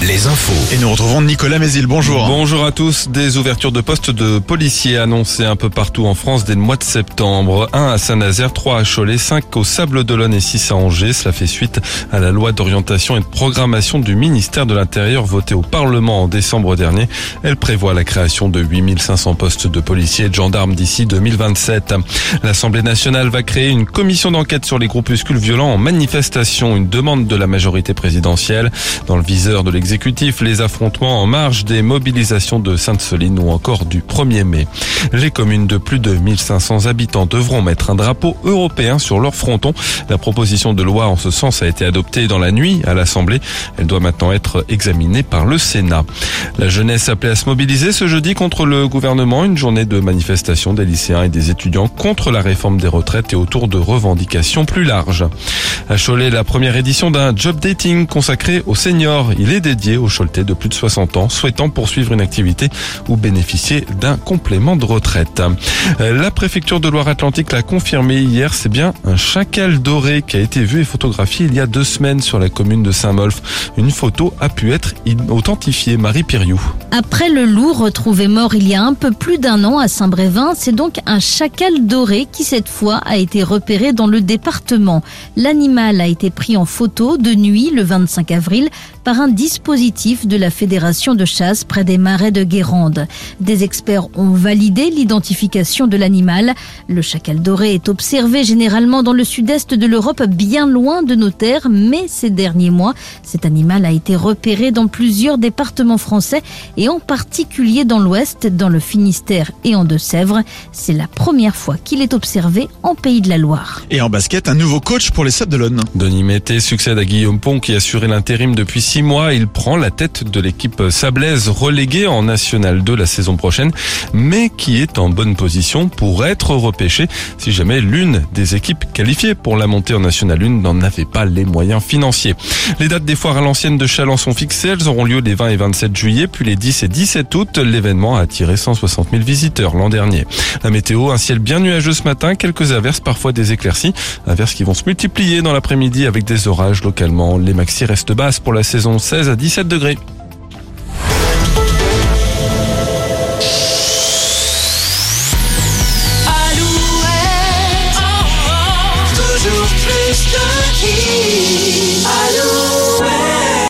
Les infos. Et nous retrouvons Nicolas Mézil. Bonjour. Bonjour à tous. Des ouvertures de postes de policiers annoncées un peu partout en France dès le mois de septembre. Un à Saint-Nazaire, trois à Cholet, cinq au Sable d'Olonne et six à Angers. Cela fait suite à la loi d'orientation et de programmation du ministère de l'Intérieur votée au Parlement en décembre dernier. Elle prévoit la création de 8500 postes de policiers et de gendarmes d'ici 2027. L'Assemblée nationale va créer une commission d'enquête sur les groupuscules violents en manifestation, une demande de la majorité présidentielle. Dans le viseur de l'exécutif, les affrontements en marge des mobilisations de Sainte-Soline ou encore du 1er mai. Les communes de plus de 1500 habitants devront mettre un drapeau européen sur leur fronton. La proposition de loi en ce sens a été adoptée dans la nuit à l'Assemblée. Elle doit maintenant être examinée par le Sénat. La jeunesse appelée à se mobiliser ce jeudi contre le gouvernement, une journée de manifestation des lycéens et des étudiants contre la réforme des retraites et autour de revendications plus larges. À Cholet, la première édition d'un job dating consacré aux seniors. Il est dédié aux Choletais de plus de 60 ans souhaitant poursuivre une activité ou bénéficier d'un complément de retraite. La préfecture de Loire-Atlantique l'a confirmé hier, c'est bien un chacal doré qui a été vu et photographié il y a deux semaines sur la commune de Saint-Molf. Une photo a pu être authentifiée. Marie Piriou. Après le loup retrouvé mort il y a un peu plus d'un an à Saint-Brévin, c'est donc un chacal doré qui cette fois a été repéré dans le département. L'animal a été pris en photo de nuit le 25 avril par un dispositif de la Fédération de chasse près des marais de Guérande. Des experts ont validé l'identification de l'animal. Le chacal doré est observé généralement dans le sud-est de l'Europe, bien loin de nos terres, mais ces derniers mois, cet animal a été repéré dans plusieurs départements français et en particulier dans l'ouest, dans le Finistère et en Deux-Sèvres. C'est la première fois qu'il est observé en Pays de la Loire. Et en basket, un nouveau coach pour les Sables d'Olonne. Denis Mété succède à Guillaume Pont qui assurait l'intérim depuis six mois. Il prend la tête de l'équipe sablaise reléguée en National 2 la saison prochaine, mais qui est en bonne position pour être repêché si jamais l'une des équipes qualifiées pour la montée en National 1 n'en avait pas les moyens financiers. Les dates des foires à l'ancienne de Chalon sont fixées. Elles auront lieu les 20 et 27 juillet, puis les 10 et 17 août. L'événement a attiré 160 000 visiteurs l'an dernier. La météo, un ciel bien nuageux ce matin, quelques averses, parfois des éclaircies. Averses qui vont se multiplier dans l'après-midi avec des orages localement. Les maxi restent basses pour la saison saison 16 à 17 degrés. Alouette, oh, oh, oh toujours plus de